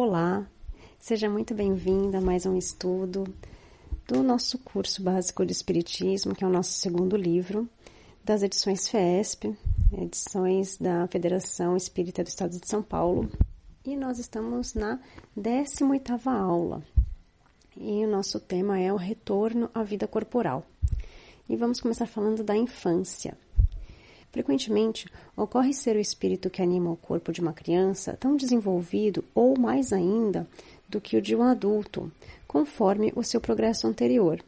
Olá, seja muito bem-vinda a mais um estudo do nosso curso básico de Espiritismo, que é o nosso segundo livro, das edições FESP, edições da Federação Espírita do Estado de São Paulo. E nós estamos na 18ª aula. E o nosso tema é o retorno à vida corporal. E vamos começar falando da infância. Frequentemente, ocorre ser o espírito que anima o corpo de uma criança tão desenvolvido ou mais ainda do que o de um adulto, conforme o seu progresso anterior.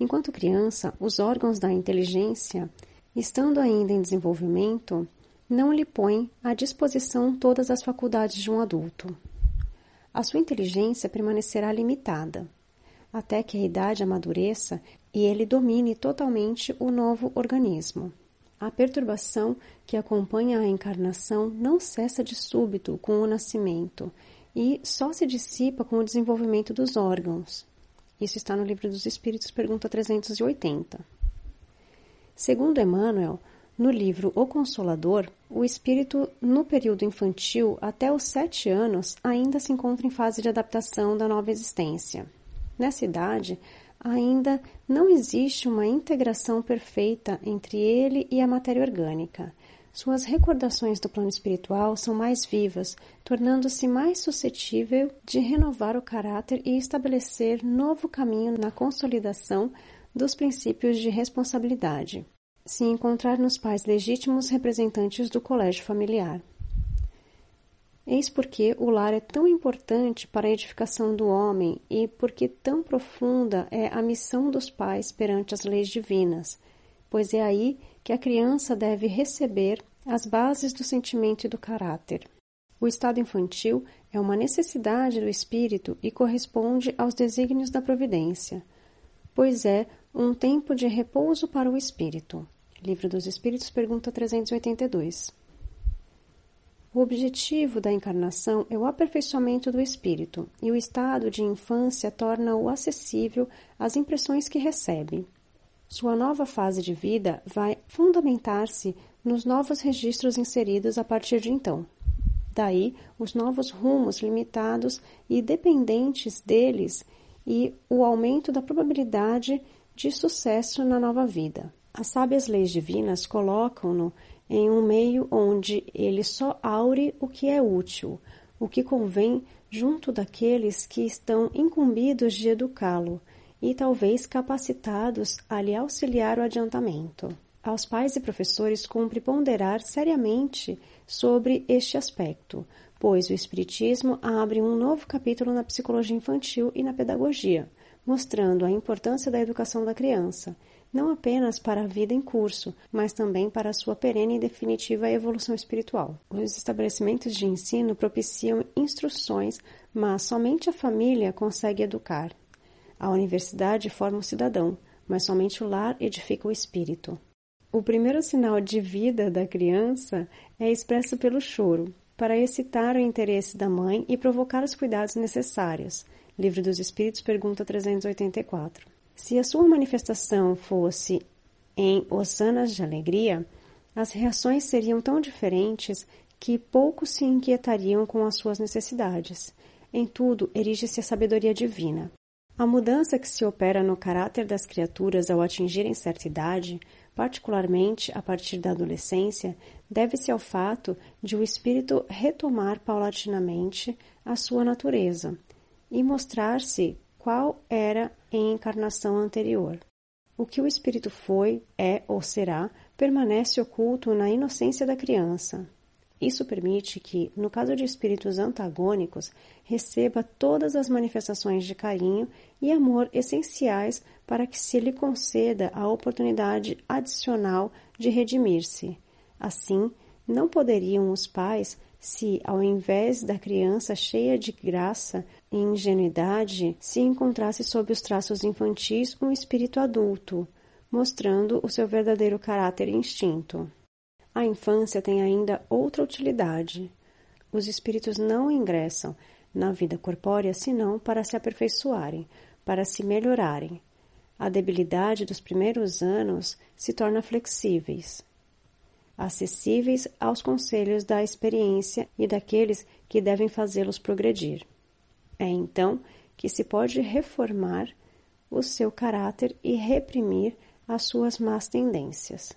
Enquanto criança, os órgãos da inteligência, estando ainda em desenvolvimento, não lhe põem à disposição todas as faculdades de um adulto. A sua inteligência permanecerá limitada, até que a idade amadureça e ele domine totalmente o novo organismo. A perturbação que acompanha a encarnação não cessa de súbito com o nascimento e só se dissipa com o desenvolvimento dos órgãos. Isso está no Livro dos Espíritos, pergunta 380. Segundo Emmanuel, no livro O Consolador, o espírito, no período infantil até os sete anos, ainda se encontra em fase de adaptação da nova existência. Nessa idade, ainda não existe uma integração perfeita entre ele e a matéria orgânica. Suas recordações do plano espiritual são mais vivas, tornando-se mais suscetível de renovar o caráter e estabelecer novo caminho na consolidação dos princípios de responsabilidade. Se encontrar nos pais legítimos representantes do colégio familiar. Eis porque o lar é tão importante para a edificação do homem e porque tão profunda é a missão dos pais perante as leis divinas, pois é aí que a criança deve receber as bases do sentimento e do caráter. O estado infantil é uma necessidade do espírito e corresponde aos desígnios da providência, pois é um tempo de repouso para o espírito. Livro dos Espíritos, pergunta 382. O objetivo da encarnação é o aperfeiçoamento do espírito, e o estado de infância torna-o acessível às impressões que recebe. Sua nova fase de vida vai fundamentar-se nos novos registros inseridos a partir de então. Daí, os novos rumos limitados e dependentes deles e o aumento da probabilidade de sucesso na nova vida. As sábias leis divinas colocam-no em um meio onde ele só aure o que é útil, o que convém junto daqueles que estão incumbidos de educá-lo e talvez capacitados a lhe auxiliar o adiantamento. Aos pais e professores cumpre ponderar seriamente sobre este aspecto, pois o Espiritismo abre um novo capítulo na psicologia infantil e na pedagogia, mostrando a importância da educação da criança não apenas para a vida em curso, mas também para a sua perene e definitiva evolução espiritual. Os estabelecimentos de ensino propiciam instruções, mas somente a família consegue educar. A universidade forma o cidadão, mas somente o lar edifica o espírito. O primeiro sinal de vida da criança é expresso pelo choro, para excitar o interesse da mãe e provocar os cuidados necessários. Livro dos Espíritos, pergunta 384. Se a sua manifestação fosse em hosanas de alegria, as reações seriam tão diferentes que poucos se inquietariam com as suas necessidades. Em tudo, erige-se a sabedoria divina. A mudança que se opera no caráter das criaturas ao atingirem certa idade, particularmente a partir da adolescência, deve-se ao fato de o espírito retomar paulatinamente a sua natureza e mostrar-se qual era em encarnação anterior. O que o espírito foi, é ou será permanece oculto na inocência da criança. Isso permite que, no caso de espíritos antagônicos, receba todas as manifestações de carinho e amor essenciais para que se lhe conceda a oportunidade adicional de redimir-se. Assim, não poderiam os pais se, ao invés da criança cheia de graça e ingenuidade, se encontrasse sob os traços infantis um espírito adulto, mostrando o seu verdadeiro caráter e instinto. A infância tem ainda outra utilidade. Os espíritos não ingressam na vida corpórea senão para se aperfeiçoarem, para se melhorarem. A debilidade dos primeiros anos se torna flexíveis. Acessíveis aos conselhos da experiência e daqueles que devem fazê-los progredir. É então que se pode reformar o seu caráter e reprimir as suas más tendências.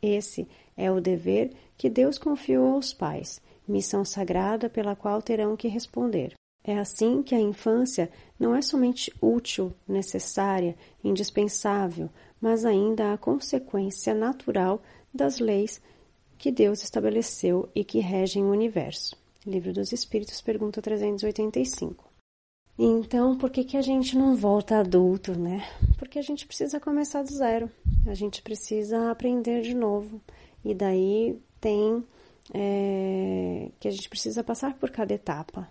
Esse é o dever que Deus confiou aos pais, missão sagrada pela qual terão que responder. É assim que a infância não é somente útil, necessária, indispensável, mas ainda a consequência natural das leis que Deus estabeleceu e que regem o universo. Livro dos Espíritos, pergunta 385. Então, por que, que a gente não volta adulto, né? Porque a gente precisa começar do zero, a gente precisa aprender de novo. E daí tem é, que a gente precisa passar por cada etapa.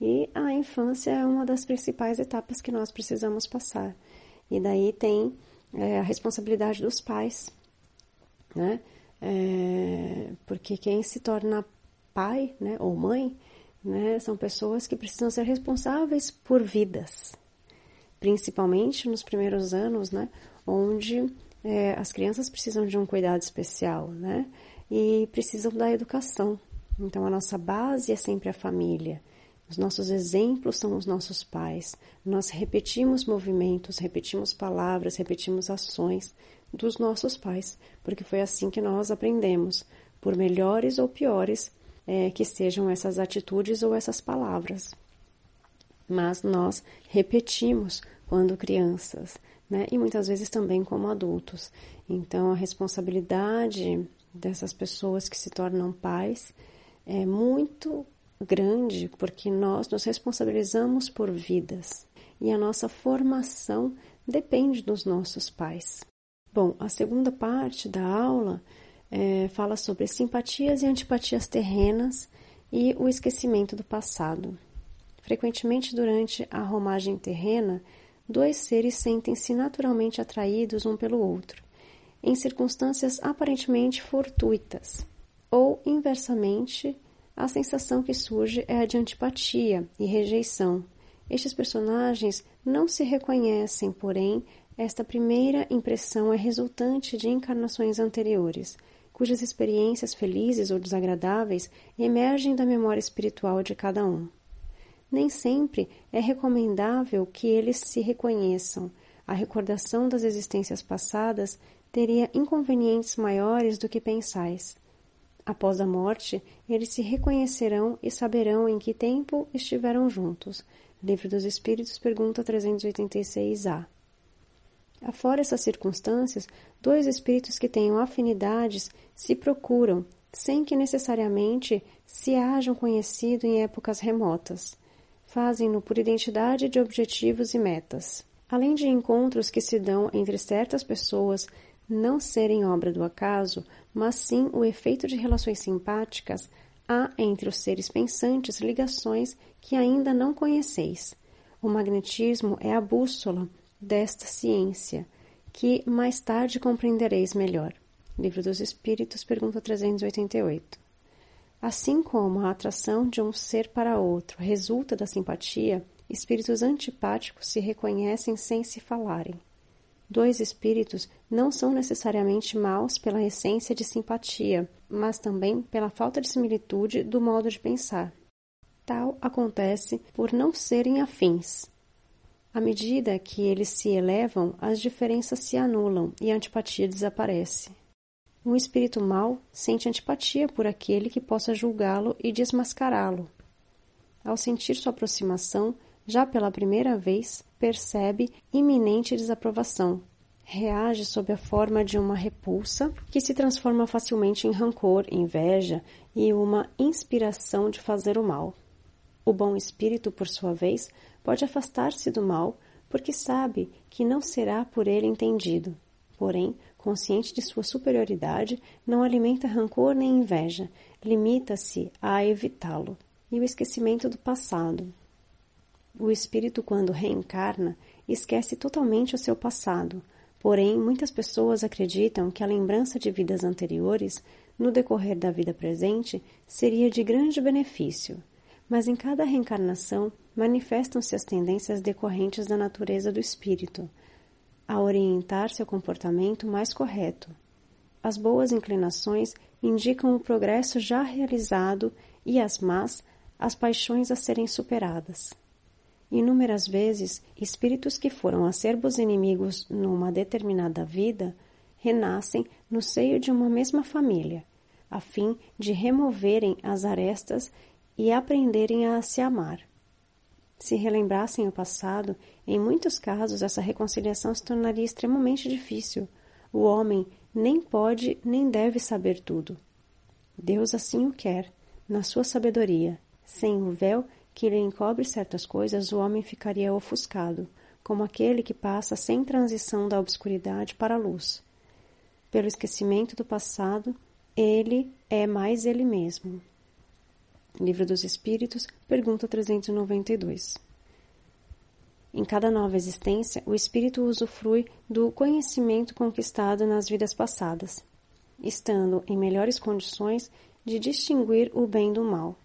E a infância é uma das principais etapas que nós precisamos passar. E daí tem é, a responsabilidade dos pais, né? É, porque quem se torna pai, né, ou mãe, né, são pessoas que precisam ser responsáveis por vidas, principalmente nos primeiros anos, né, onde é, as crianças precisam de um cuidado especial, né, e precisam da educação. Então a nossa base é sempre a família. Os nossos exemplos são os nossos pais. Nós repetimos movimentos, repetimos palavras, repetimos ações dos nossos pais, porque foi assim que nós aprendemos, por melhores ou piores é, que sejam essas atitudes ou essas palavras. Mas nós repetimos quando crianças, né? E muitas vezes também como adultos. Então a responsabilidade dessas pessoas que se tornam pais é muito grande porque nós nos responsabilizamos por vidas e a nossa formação depende dos nossos pais. Bom, a segunda parte da aula é, fala sobre simpatias e antipatias terrenas e o esquecimento do passado. Frequentemente, durante a romagem terrena, dois seres sentem-se naturalmente atraídos um pelo outro, em circunstâncias aparentemente fortuitas, ou, inversamente, a sensação que surge é a de antipatia e rejeição. Estes personagens não se reconhecem, porém, esta primeira impressão é resultante de encarnações anteriores, cujas experiências felizes ou desagradáveis emergem da memória espiritual de cada um. Nem sempre é recomendável que eles se reconheçam. A recordação das existências passadas teria inconvenientes maiores do que pensais. Após a morte, eles se reconhecerão e saberão em que tempo estiveram juntos. Livro dos Espíritos, pergunta 386a. Afora essas circunstâncias, dois espíritos que tenham afinidades se procuram, sem que necessariamente se hajam conhecido em épocas remotas. Fazem-no por identidade de objetivos e metas. Além de encontros que se dão entre certas pessoas não serem obra do acaso, mas sim o efeito de relações simpáticas, há entre os seres pensantes ligações que ainda não conheceis. O magnetismo é a bússola desta ciência, que mais tarde compreendereis melhor. Livro dos Espíritos, pergunta 388. Assim como a atração de um ser para outro resulta da simpatia, espíritos antipáticos se reconhecem sem se falarem. Dois espíritos não são necessariamente maus pela essência de simpatia, mas também pela falta de similitude do modo de pensar. Tal acontece por não serem afins. À medida que eles se elevam, as diferenças se anulam e a antipatia desaparece. Um espírito mau sente antipatia por aquele que possa julgá-lo e desmascará-lo. Ao sentir sua aproximação, já pela primeira vez, percebe iminente desaprovação. Reage sob a forma de uma repulsa que se transforma facilmente em rancor, inveja e uma inspiração de fazer o mal. O bom espírito, por sua vez, pode afastar-se do mal porque sabe que não será por ele entendido. Porém, consciente de sua superioridade, não alimenta rancor nem inveja, limita-se a evitá-lo. E o esquecimento do passado, o espírito, quando reencarna, esquece totalmente o seu passado. Porém, muitas pessoas acreditam que a lembrança de vidas anteriores, no decorrer da vida presente, seria de grande benefício. Mas em cada reencarnação manifestam-se as tendências decorrentes da natureza do espírito, a orientar seu comportamento mais correto. As boas inclinações indicam o progresso já realizado e as más, as paixões a serem superadas. Inúmeras vezes, espíritos que foram acerbos inimigos numa determinada vida renascem no seio de uma mesma família, a fim de removerem as arestas e aprenderem a se amar. Se relembrassem o passado, em muitos casos essa reconciliação se tornaria extremamente difícil. O homem nem pode nem deve saber tudo. Deus assim o quer, na sua sabedoria. Sem o véu que lhe encobre certas coisas, o homem ficaria ofuscado, como aquele que passa sem transição da obscuridade para a luz. Pelo esquecimento do passado, ele é mais ele mesmo. Livro dos Espíritos, pergunta 392. Em cada nova existência, o espírito usufrui do conhecimento conquistado nas vidas passadas, estando em melhores condições de distinguir o bem do mal.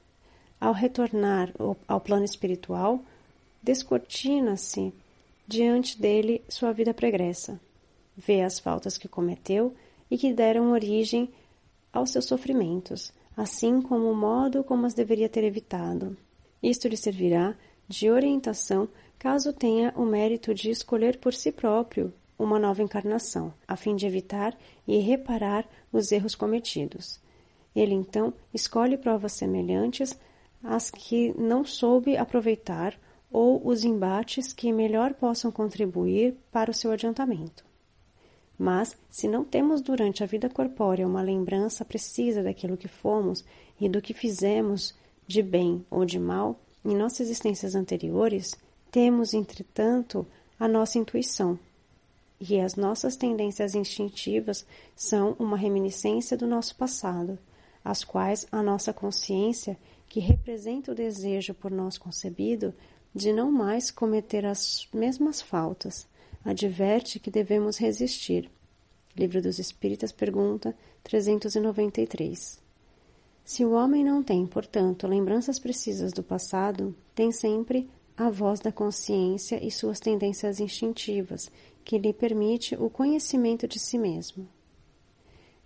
Ao retornar ao plano espiritual, descortina-se diante dele sua vida pregressa. Vê as faltas que cometeu e que deram origem aos seus sofrimentos, assim como o modo como as deveria ter evitado. Isto lhe servirá de orientação caso tenha o mérito de escolher por si próprio uma nova encarnação, a fim de evitar e reparar os erros cometidos. Ele então escolhe provas semelhantes às que não soube aproveitar ou os embates que melhor possam contribuir para o seu adiantamento. Mas, se não temos durante a vida corpórea uma lembrança precisa daquilo que fomos e do que fizemos de bem ou de mal em nossas existências anteriores, temos, entretanto, a nossa intuição. E as nossas tendências instintivas são uma reminiscência do nosso passado, as quais a nossa consciência, que representa o desejo por nós concebido de não mais cometer as mesmas faltas, adverte que devemos resistir. Livro dos Espíritas, pergunta 393. Se o homem não tem, portanto, lembranças precisas do passado, tem sempre a voz da consciência e suas tendências instintivas, que lhe permite o conhecimento de si mesmo.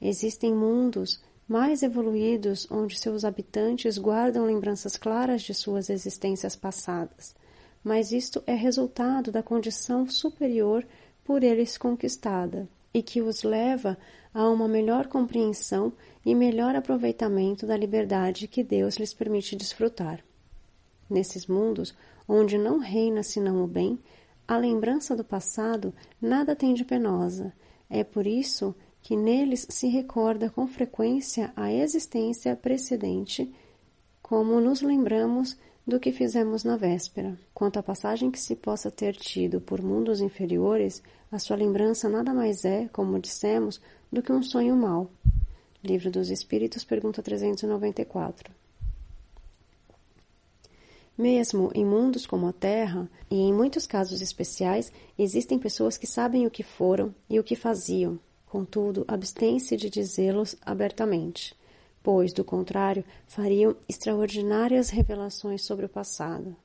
Existem mundos mais evoluídos onde seus habitantes guardam lembranças claras de suas existências passadas, mas isto é resultado da condição superior por eles conquistada e que os leva a uma melhor compreensão e melhor aproveitamento da liberdade que Deus lhes permite desfrutar. Nesses mundos, onde não reina senão o bem, a lembrança do passado nada tem de penosa. É por isso que neles se recorda com frequência a existência precedente, como nos lembramos do que fizemos na véspera. Quanto à passagem que se possa ter tido por mundos inferiores, a sua lembrança nada mais é, como dissemos, do que um sonho mau. Livro dos Espíritos, pergunta 394. Mesmo em mundos como a Terra, e em muitos casos especiais, existem pessoas que sabem o que foram e o que faziam, contudo, abstêm-se de dizê-los abertamente, pois, do contrário, fariam extraordinárias revelações sobre o passado.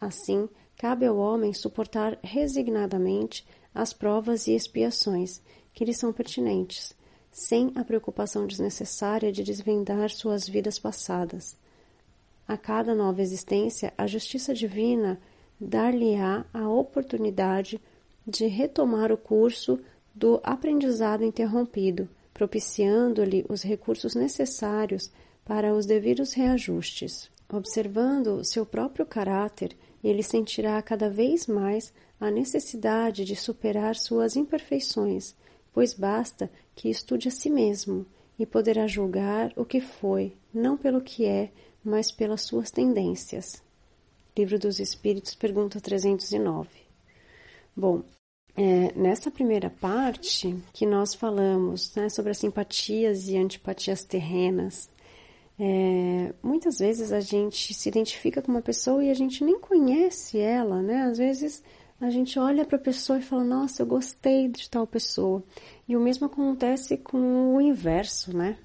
Assim, cabe ao homem suportar resignadamente as provas e expiações que lhe são pertinentes, sem a preocupação desnecessária de desvendar suas vidas passadas a cada nova existência, a justiça divina dar-lhe-á a oportunidade de retomar o curso do aprendizado interrompido, propiciando-lhe os recursos necessários para os devidos reajustes. Observando seu próprio caráter, ele sentirá cada vez mais a necessidade de superar suas imperfeições, pois basta que estude a si mesmo e poderá julgar o que foi, não pelo que é, mas pelas suas tendências. Livro dos Espíritos, pergunta 309. Bom, é, nessa primeira parte que nós falamos né, sobre as simpatias e antipatias terrenas, é, muitas vezes a gente se identifica com uma pessoa e a gente nem conhece ela, né? Às vezes a gente olha para a pessoa e fala, nossa, eu gostei de tal pessoa. E o mesmo acontece com o inverso, né?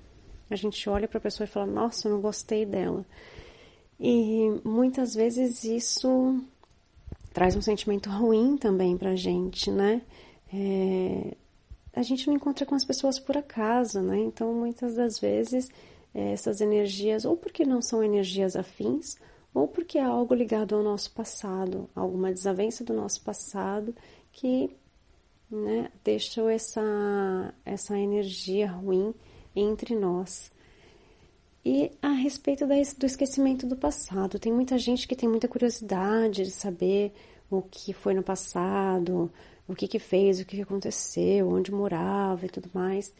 A gente olha para a pessoa e fala: Nossa, eu não gostei dela. E muitas vezes isso traz um sentimento ruim também para a gente, né? É, a gente não encontra com as pessoas por acaso, né? Então, muitas das vezes, eh, essas energias, ou porque não são energias afins, ou porque é algo ligado ao nosso passado, alguma desavença do nosso passado que né, deixou essa, essa energia ruim entre nós. E a respeito do esquecimento do passado, tem muita gente que tem muita curiosidade de saber o que foi no passado, o que, que fez, o que, que aconteceu, onde morava e tudo mais.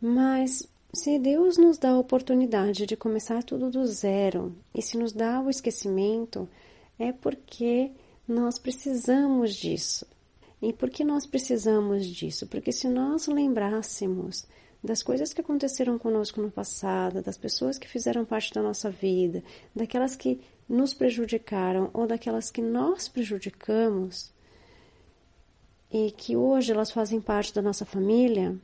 Mas se Deus nos dá a oportunidade de começar tudo do zero e se nos dá o esquecimento, é porque nós precisamos disso. E por que nós precisamos disso? Porque se nós lembrássemos das coisas que aconteceram conosco no passado, das pessoas que fizeram parte da nossa vida, daquelas que nos prejudicaram ou daquelas que nós prejudicamos, e que hoje elas fazem parte da nossa família,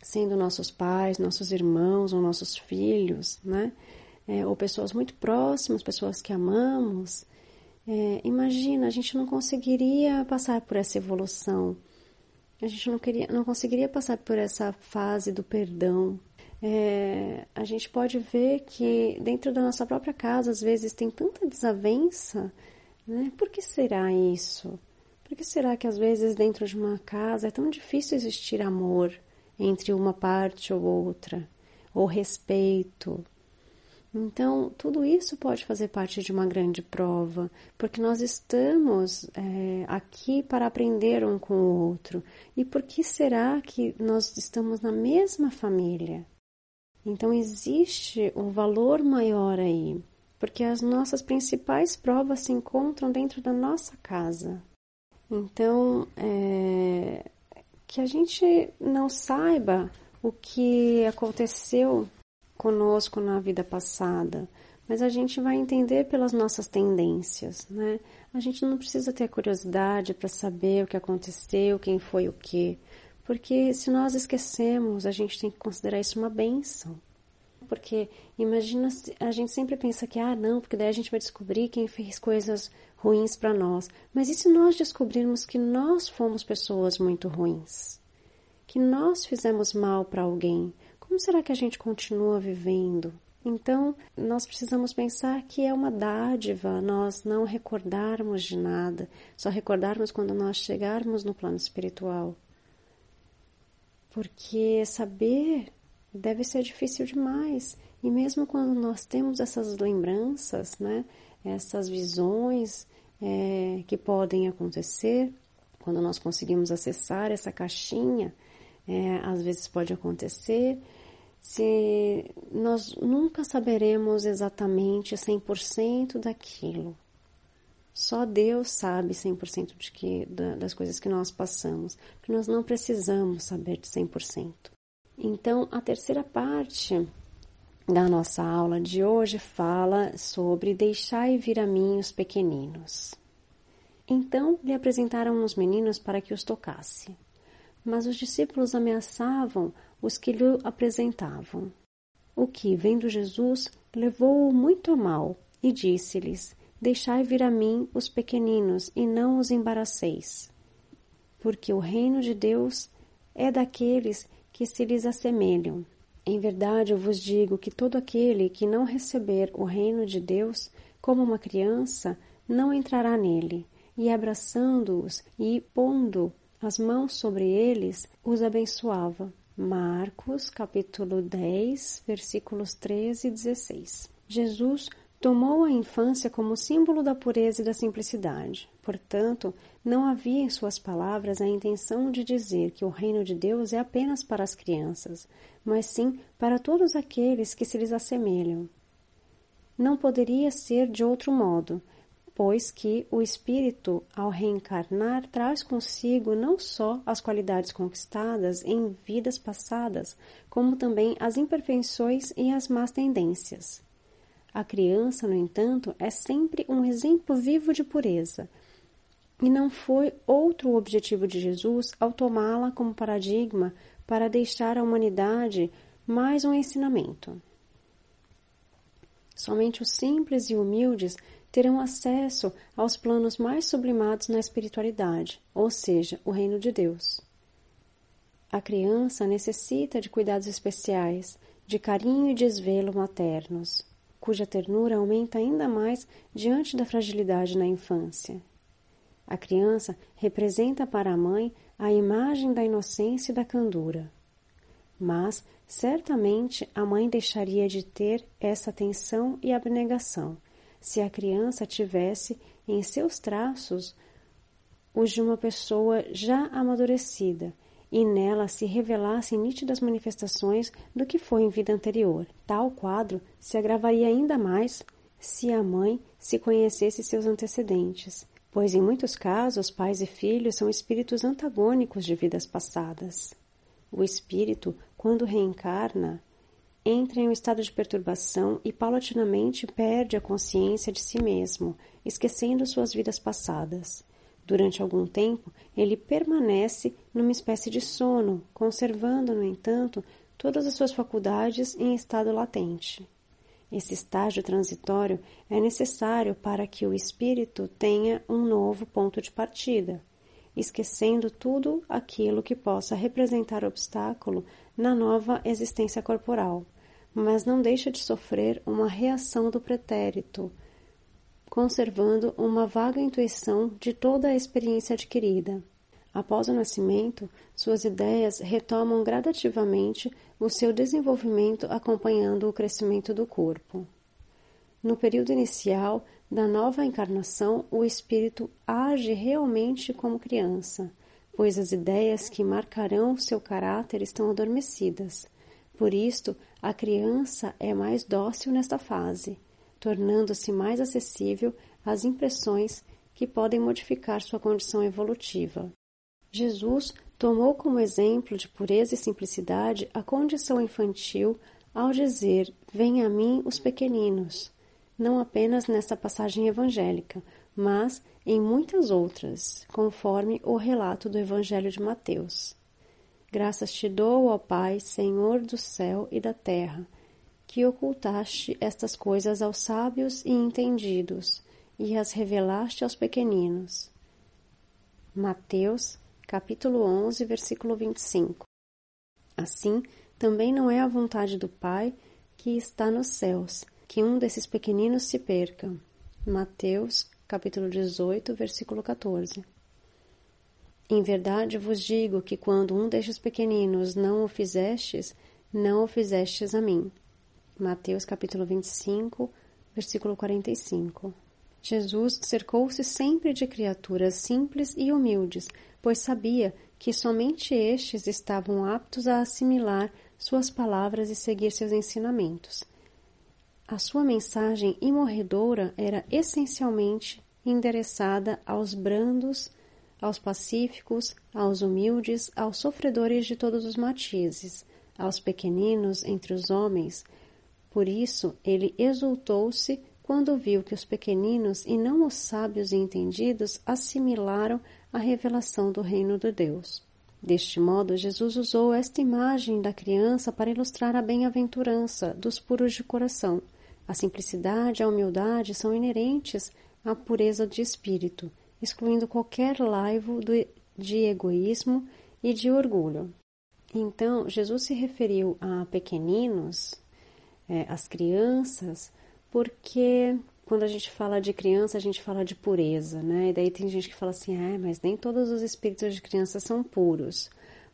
sendo nossos pais, nossos irmãos ou nossos filhos, né? É, ou pessoas muito próximas, pessoas que amamos. É, imagina, a gente não conseguiria passar por essa evolução. A gente não, queria, não conseguiria passar por essa fase do perdão. É, a gente pode ver que dentro da nossa própria casa, às vezes, tem tanta desavença. Né? Por que será isso? Por que será que às vezes dentro de uma casa é tão difícil existir amor entre uma parte ou outra, ou respeito? Então, tudo isso pode fazer parte de uma grande prova, porque nós estamos é, aqui para aprender um com o outro. E por que será que nós estamos na mesma família? Então, existe um valor maior aí, porque as nossas principais provas se encontram dentro da nossa casa. Então, é, que a gente não saiba o que aconteceu conosco na vida passada, mas a gente vai entender pelas nossas tendências, né? A gente não precisa ter curiosidade para saber o que aconteceu, quem foi o que, porque se nós esquecemos, a gente tem que considerar isso uma benção. Porque imagina, a gente sempre pensa que, ah, não, porque daí a gente vai descobrir quem fez coisas ruins para nós. Mas e se nós descobrirmos que nós fomos pessoas muito ruins? Que nós fizemos mal para alguém? Como será que a gente continua vivendo? Então, nós precisamos pensar que é uma dádiva nós não recordarmos de nada, só recordarmos quando nós chegarmos no plano espiritual. Porque saber deve ser difícil demais. E mesmo quando nós temos essas lembranças, né, essas visões é, que podem acontecer quando nós conseguimos acessar essa caixinha, é, às vezes pode acontecer. Se nós nunca saberemos exatamente 100% daquilo. Só Deus sabe 100% de que, das coisas que nós passamos, porque nós não precisamos saber de 100%. Então, a terceira parte da nossa aula de hoje fala sobre deixai vir a mim os pequeninos. Então lhe apresentaram os meninos para que os tocasse. Mas os discípulos ameaçavam os que lhe apresentavam. O que, vendo Jesus, levou-o muito a mal e disse-lhes: Deixai vir a mim os pequeninos e não os embaraceis, porque o reino de Deus é daqueles que se lhes assemelham. Em verdade, eu vos digo que todo aquele que não receber o reino de Deus como uma criança não entrará nele. E abraçando-os e pondo as mãos sobre eles, os abençoava. Marcos, capítulo 10, versículos 13 e 16. Jesus tomou a infância como símbolo da pureza e da simplicidade. Portanto, não havia em suas palavras a intenção de dizer que o reino de Deus é apenas para as crianças, mas sim para todos aqueles que se lhes assemelham. Não poderia ser de outro modo, pois que o espírito, ao reencarnar, traz consigo não só as qualidades conquistadas em vidas passadas, como também as imperfeições e as más tendências. A criança, no entanto, é sempre um exemplo vivo de pureza, e não foi outro objetivo de Jesus ao tomá-la como paradigma para deixar à humanidade mais um ensinamento. Somente os simples e humildes terão acesso aos planos mais sublimados na espiritualidade, ou seja, o reino de Deus. A criança necessita de cuidados especiais, de carinho e desvelo maternos, cuja ternura aumenta ainda mais diante da fragilidade na infância. A criança representa para a mãe a imagem da inocência e da candura. Mas, certamente, a mãe deixaria de ter essa atenção e abnegação se a criança tivesse em seus traços os de uma pessoa já amadurecida e nela se revelassem nítidas manifestações do que foi em vida anterior. Tal quadro se agravaria ainda mais se a mãe se conhecesse seus antecedentes pois em muitos casos pais e filhos são espíritos antagônicos de vidas passadas. O espírito, quando reencarna, entra em um estado de perturbação e paulatinamente perde a consciência de si mesmo, esquecendo suas vidas passadas. Durante algum tempo, ele permanece numa espécie de sono, conservando, no entanto, todas as suas faculdades em estado latente. Esse estágio transitório é necessário para que o espírito tenha um novo ponto de partida, esquecendo tudo aquilo que possa representar obstáculo na nova existência corporal, mas não deixa de sofrer uma reação do pretérito, conservando uma vaga intuição de toda a experiência adquirida. Após o nascimento, suas ideias retomam gradativamente o seu desenvolvimento acompanhando o crescimento do corpo. No período inicial da nova encarnação, o espírito age realmente como criança, pois as ideias que marcarão seu caráter estão adormecidas. Por isto, a criança é mais dócil nesta fase, tornando-se mais acessível às impressões que podem modificar sua condição evolutiva. Jesus tomou como exemplo de pureza e simplicidade a condição infantil ao dizer: Venha a mim os pequeninos, não apenas nesta passagem evangélica, mas em muitas outras, conforme o relato do Evangelho de Mateus. Graças te dou, ó Pai, Senhor do céu e da terra, que ocultaste estas coisas aos sábios e entendidos e as revelaste aos pequeninos. Mateus capítulo 11, versículo 25. Assim, também não é a vontade do Pai que está nos céus, que um desses pequeninos se perca. Mateus, capítulo 18, versículo 14. Em verdade vos digo que quando um destes pequeninos não o fizestes, não o fizestes a mim. Mateus capítulo 25, versículo 45. Jesus cercou-se sempre de criaturas simples e humildes, pois sabia que somente estes estavam aptos a assimilar suas palavras e seguir seus ensinamentos. A sua mensagem imorredora era essencialmente endereçada aos brandos, aos pacíficos, aos humildes, aos sofredores de todos os matizes, aos pequeninos entre os homens. Por isso ele exultou-se quando viu que os pequeninos e não os sábios e entendidos assimilaram a revelação do reino de Deus. Deste modo, Jesus usou esta imagem da criança para ilustrar a bem-aventurança dos puros de coração. A simplicidade e a humildade são inerentes à pureza de espírito, excluindo qualquer laivo de egoísmo e de orgulho. Então, Jesus se referiu a pequeninos, é, as crianças, porque quando a gente fala de criança, a gente fala de pureza, né? E daí tem gente que fala assim, ah, mas nem todos os espíritos de criança são puros.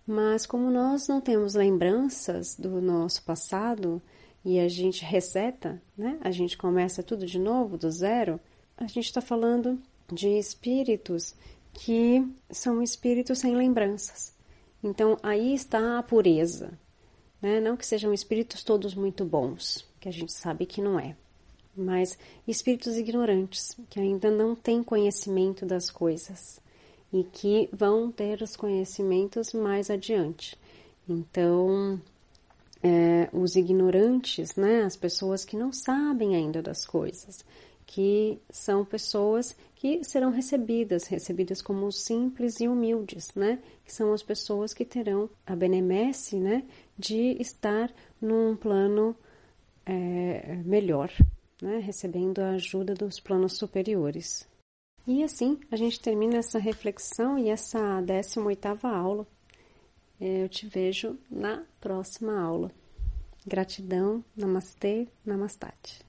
Mas como nós não temos lembranças do nosso passado e a gente reseta, né? A gente começa tudo de novo, do zero. A gente está falando de espíritos que são espíritos sem lembranças. Então aí está a pureza, né? Não que sejam espíritos todos muito bons, que a gente sabe que não é mas espíritos ignorantes, que ainda não têm conhecimento das coisas e que vão ter os conhecimentos mais adiante. Então, é, os ignorantes, né, as pessoas que não sabem ainda das coisas, que são pessoas que serão recebidas, recebidas como simples e humildes, né, que são as pessoas que terão a benemesse, né, de estar num plano é, melhor, né, recebendo a ajuda dos planos superiores. E assim a gente termina essa reflexão e essa 18ª aula eu te vejo na próxima aula. Gratidão, namastê, namastate.